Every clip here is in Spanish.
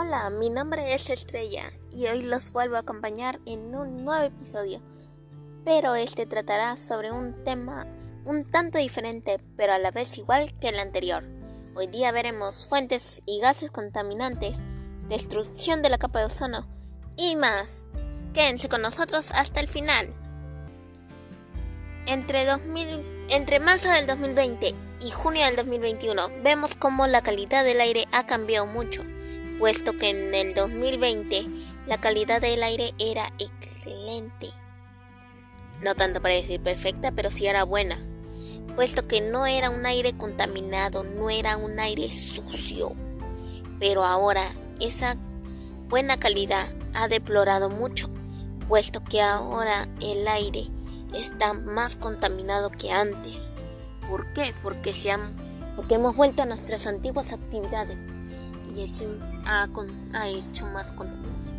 Hola, mi nombre es Estrella y hoy los vuelvo a acompañar en un nuevo episodio. Pero este tratará sobre un tema un tanto diferente, pero a la vez igual que el anterior. Hoy día veremos fuentes y gases contaminantes, destrucción de la capa de ozono y más. Quédense con nosotros hasta el final. Entre, 2000, entre marzo del 2020 y junio del 2021 vemos cómo la calidad del aire ha cambiado mucho, puesto que en el 2020 la calidad del aire era excelente. No tanto para decir perfecta, pero sí era buena, puesto que no era un aire contaminado, no era un aire sucio. Pero ahora esa buena calidad ha deplorado mucho, puesto que ahora el aire está más contaminado que antes. ¿Por qué? Porque, se porque hemos vuelto a nuestras antiguas actividades y eso ha, hecho más contaminación.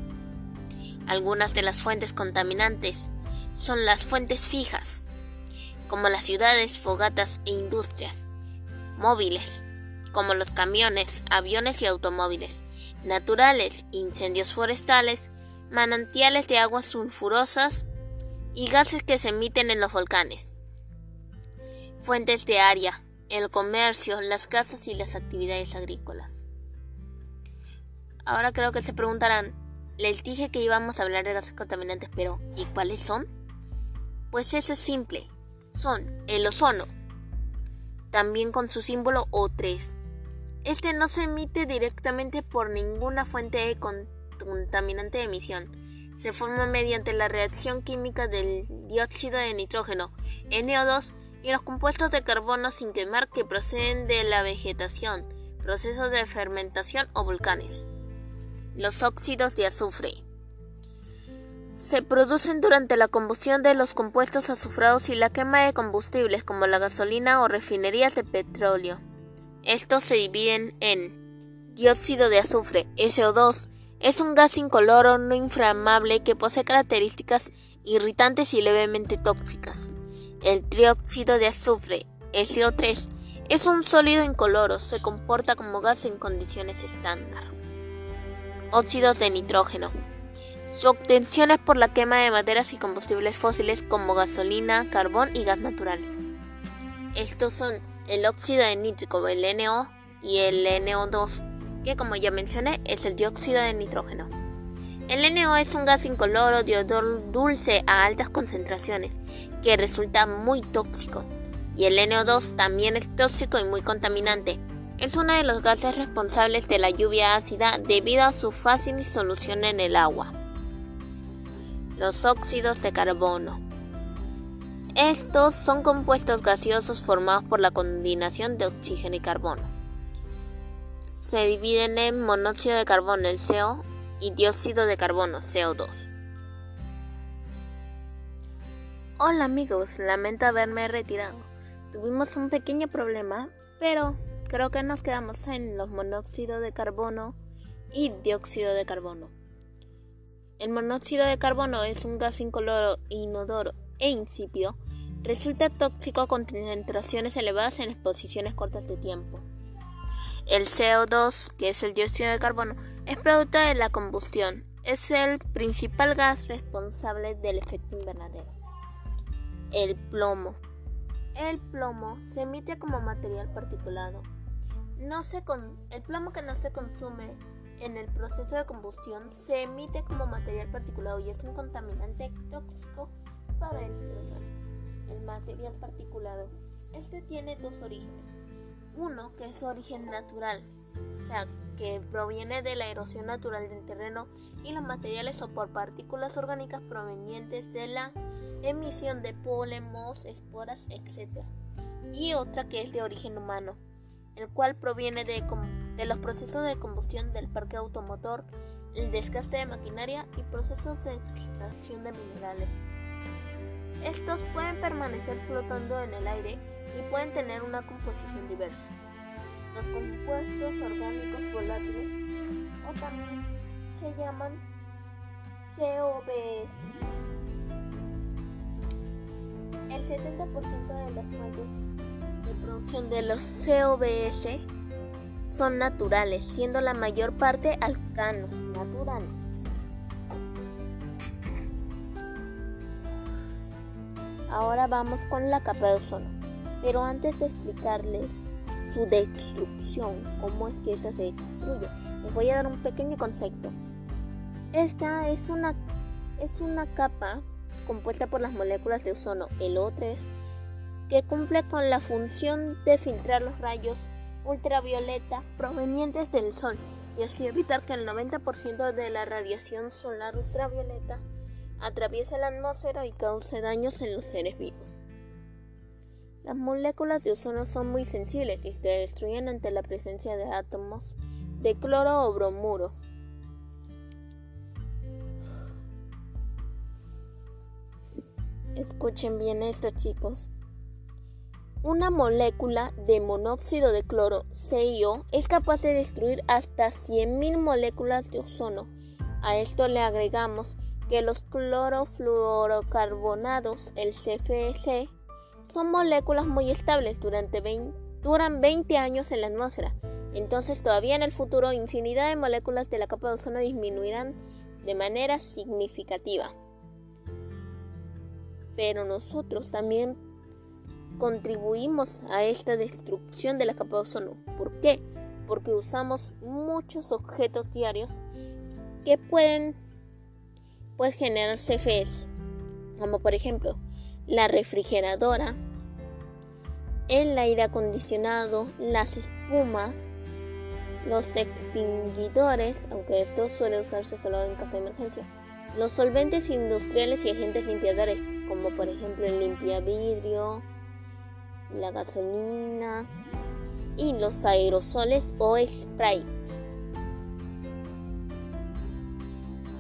Algunas de las fuentes contaminantes son las fuentes fijas, como las ciudades, fogatas e industrias, móviles, como los camiones, aviones y automóviles, naturales, incendios forestales, manantiales de aguas sulfurosas y gases que se emiten en los volcanes. Fuentes de área, el comercio, las casas y las actividades agrícolas. Ahora creo que se preguntarán, les dije que íbamos a hablar de gases contaminantes, pero ¿y cuáles son? Pues eso es simple, son el ozono, también con su símbolo O3. Este no se emite directamente por ninguna fuente contaminante de emisión, se forma mediante la reacción química del dióxido de nitrógeno, NO2, y los compuestos de carbono sin quemar que proceden de la vegetación, procesos de fermentación o volcanes. Los óxidos de azufre. Se producen durante la combustión de los compuestos azufrados y la quema de combustibles como la gasolina o refinerías de petróleo. Estos se dividen en dióxido de azufre, SO2, es un gas incoloro no inflamable que posee características irritantes y levemente tóxicas. El trióxido de azufre, SO3, es un sólido incoloro, se comporta como gas en condiciones estándar. Óxidos de nitrógeno. Su obtención es por la quema de maderas y combustibles fósiles como gasolina, carbón y gas natural. Estos son el óxido de nítrico, el NO y el NO2 que como ya mencioné es el dióxido de nitrógeno. El NO es un gas incoloro de odor dulce a altas concentraciones que resulta muy tóxico. Y el NO2 también es tóxico y muy contaminante. Es uno de los gases responsables de la lluvia ácida debido a su fácil disolución en el agua. Los óxidos de carbono. Estos son compuestos gaseosos formados por la combinación de oxígeno y carbono se dividen en monóxido de carbono, el CO, y dióxido de carbono, CO2. Hola amigos, lamento haberme retirado. Tuvimos un pequeño problema, pero creo que nos quedamos en los monóxidos de carbono y dióxido de carbono. El monóxido de carbono es un gas incoloro, inodoro e insípido. Resulta tóxico a concentraciones elevadas en exposiciones cortas de tiempo. El CO2, que es el dióxido de carbono, es producto de la combustión. Es el principal gas responsable del efecto invernadero. El plomo. El plomo se emite como material particulado. No se el plomo que no se consume en el proceso de combustión se emite como material particulado y es un contaminante tóxico para el ser humano. El material particulado. Este tiene dos orígenes uno que es origen natural, o sea, que proviene de la erosión natural del terreno y los materiales o por partículas orgánicas provenientes de la emisión de polen, esporas, etc. Y otra que es de origen humano, el cual proviene de, de los procesos de combustión del parque automotor, el desgaste de maquinaria y procesos de extracción de minerales. Estos pueden permanecer flotando en el aire y pueden tener una composición diversa. Los compuestos orgánicos volátiles o también se llaman COBS. El 70% de las fuentes de producción de los COBS son naturales, siendo la mayor parte alcanos naturales. Ahora vamos con la capa de ozono. Pero antes de explicarles su destrucción, cómo es que esta se destruye, les voy a dar un pequeño concepto. Esta es una, es una capa compuesta por las moléculas de ozono, el O3, que cumple con la función de filtrar los rayos ultravioleta provenientes del Sol y así evitar que el 90% de la radiación solar ultravioleta atraviese la atmósfera y cause daños en los seres vivos. Las moléculas de ozono son muy sensibles y se destruyen ante la presencia de átomos de cloro o bromuro. Escuchen bien esto chicos. Una molécula de monóxido de cloro, CIO, es capaz de destruir hasta 100.000 moléculas de ozono. A esto le agregamos que los clorofluorocarbonados, el CFC, son moléculas muy estables durante duran 20 años en la atmósfera. Entonces todavía en el futuro infinidad de moléculas de la capa de ozono disminuirán de manera significativa. Pero nosotros también contribuimos a esta destrucción de la capa de ozono. ¿Por qué? Porque usamos muchos objetos diarios que pueden pues, generar CFS, como por ejemplo la refrigeradora, el aire acondicionado, las espumas, los extinguidores, aunque esto suele usarse solo en caso de emergencia, los solventes industriales y agentes limpiadores, como por ejemplo el limpiavidrio, la gasolina y los aerosoles o sprays.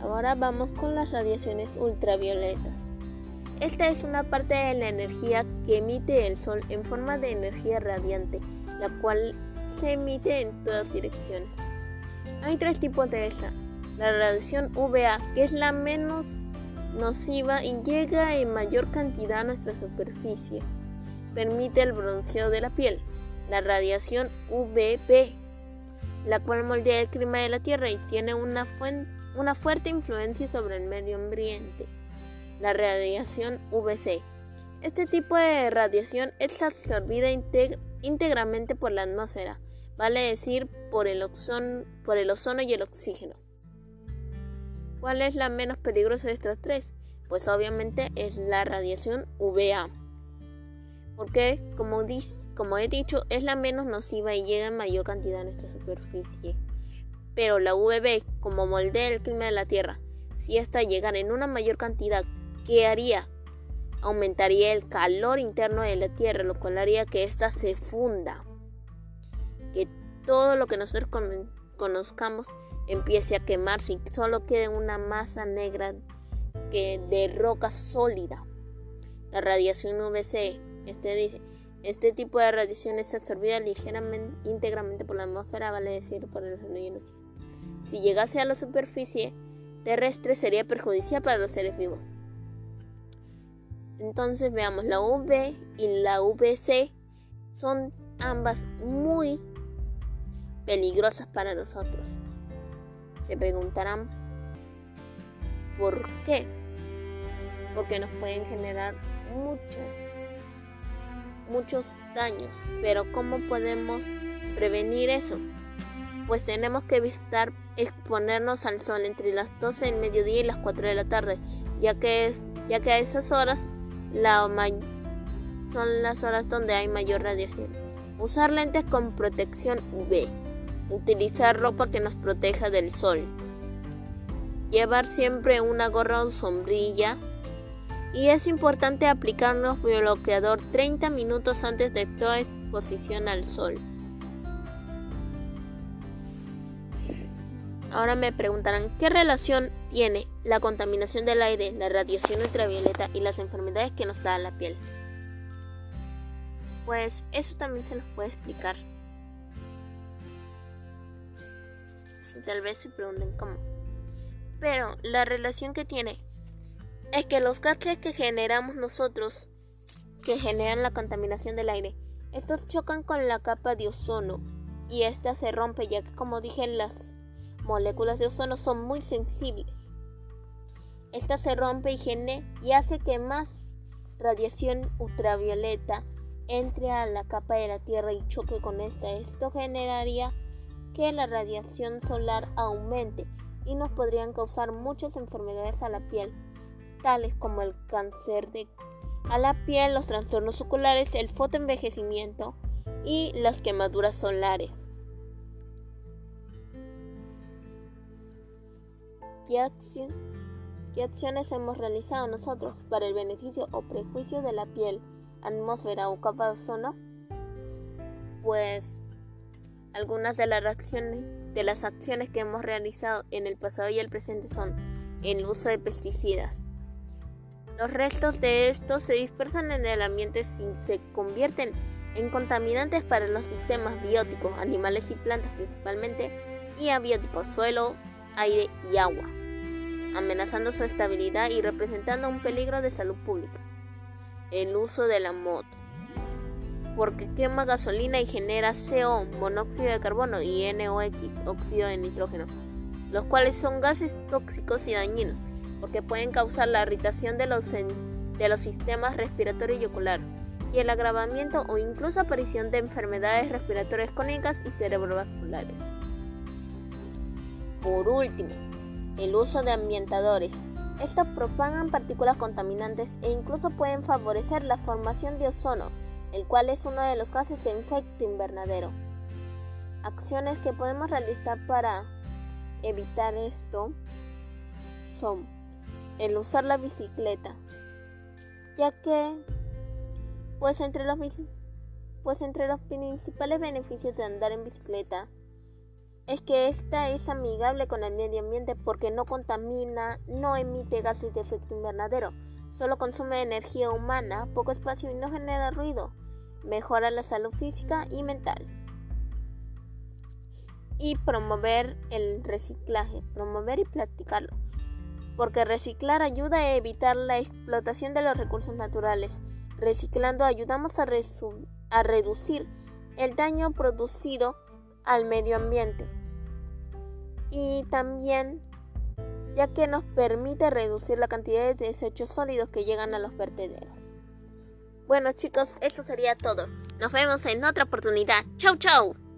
Ahora vamos con las radiaciones ultravioletas. Esta es una parte de la energía que emite el Sol en forma de energía radiante, la cual se emite en todas direcciones. Hay tres tipos de esa. La radiación UVA, que es la menos nociva y llega en mayor cantidad a nuestra superficie permite el bronceado de la piel. La radiación UVB, la cual moldea el clima de la Tierra y tiene una, una fuerte influencia sobre el medio ambiente. La radiación UVC. Este tipo de radiación es absorbida íntegramente por la atmósfera, vale decir por el, por el ozono y el oxígeno. ¿Cuál es la menos peligrosa de estas tres? Pues obviamente es la radiación UVA porque, como, he dicho, es la menos nociva y llega en mayor cantidad a nuestra superficie. Pero la UVB, como moldea el clima de la Tierra, si esta llegara en una mayor cantidad, ¿qué haría? Aumentaría el calor interno de la Tierra, lo cual haría que ésta se funda. Que todo lo que nosotros conozcamos empiece a quemarse y solo quede una masa negra que de roca sólida. La radiación UVC este dice, este tipo de radiación es absorbida ligeramente, íntegramente por la atmósfera, vale decir por el suelo y el Si llegase a la superficie terrestre sería perjudicial para los seres vivos. Entonces veamos, la UV y la VC son ambas muy peligrosas para nosotros. Se preguntarán por qué. Porque nos pueden generar muchas muchos daños. Pero ¿cómo podemos prevenir eso? Pues tenemos que evitar exponernos al sol entre las 12 del mediodía y las 4 de la tarde, ya que, es, ya que a esas horas la son las horas donde hay mayor radiación. Usar lentes con protección UV. Utilizar ropa que nos proteja del sol. Llevar siempre una gorra o sombrilla y es importante aplicarnos bloqueador 30 minutos antes de toda exposición al sol. Ahora me preguntarán qué relación tiene la contaminación del aire, la radiación ultravioleta y las enfermedades que nos da la piel. Pues eso también se nos puede explicar. Tal vez se pregunten cómo. Pero la relación que tiene es que los gases que generamos nosotros, que generan la contaminación del aire, estos chocan con la capa de ozono y esta se rompe ya que como dije las moléculas de ozono son muy sensibles. Esta se rompe y, y hace que más radiación ultravioleta entre a la capa de la Tierra y choque con esta. Esto generaría que la radiación solar aumente y nos podrían causar muchas enfermedades a la piel, tales como el cáncer de a la piel, los trastornos oculares, el fotoenvejecimiento y las quemaduras solares. ¿Qué, acciones hemos realizado nosotros para el beneficio o prejuicio de la piel, atmósfera o capa de ozono? Pues algunas de las acciones, de las acciones que hemos realizado en el pasado y el presente son el uso de pesticidas. Los restos de estos se dispersan en el ambiente y se convierten en contaminantes para los sistemas bióticos, animales y plantas principalmente, y abióticos, suelo, aire y agua amenazando su estabilidad y representando un peligro de salud pública. El uso de la moto, porque quema gasolina y genera CO, monóxido de carbono, y NOx, óxido de nitrógeno, los cuales son gases tóxicos y dañinos, porque pueden causar la irritación de los, de los sistemas respiratorio y ocular, y el agravamiento o incluso aparición de enfermedades respiratorias crónicas y cerebrovasculares. Por último, el uso de ambientadores. Estos propagan partículas contaminantes e incluso pueden favorecer la formación de ozono, el cual es uno de los gases de efecto invernadero. Acciones que podemos realizar para evitar esto son el usar la bicicleta, ya que pues entre los pues entre los principales beneficios de andar en bicicleta es que esta es amigable con el medio ambiente porque no contamina, no emite gases de efecto invernadero, solo consume energía humana, poco espacio y no genera ruido, mejora la salud física y mental. Y promover el reciclaje, promover y practicarlo, porque reciclar ayuda a evitar la explotación de los recursos naturales. Reciclando ayudamos a, reducir el daño producido al medio ambiente y también ya que nos permite reducir la cantidad de desechos sólidos que llegan a los vertederos. Bueno chicos, esto sería todo. Nos vemos en otra oportunidad. Chau chau.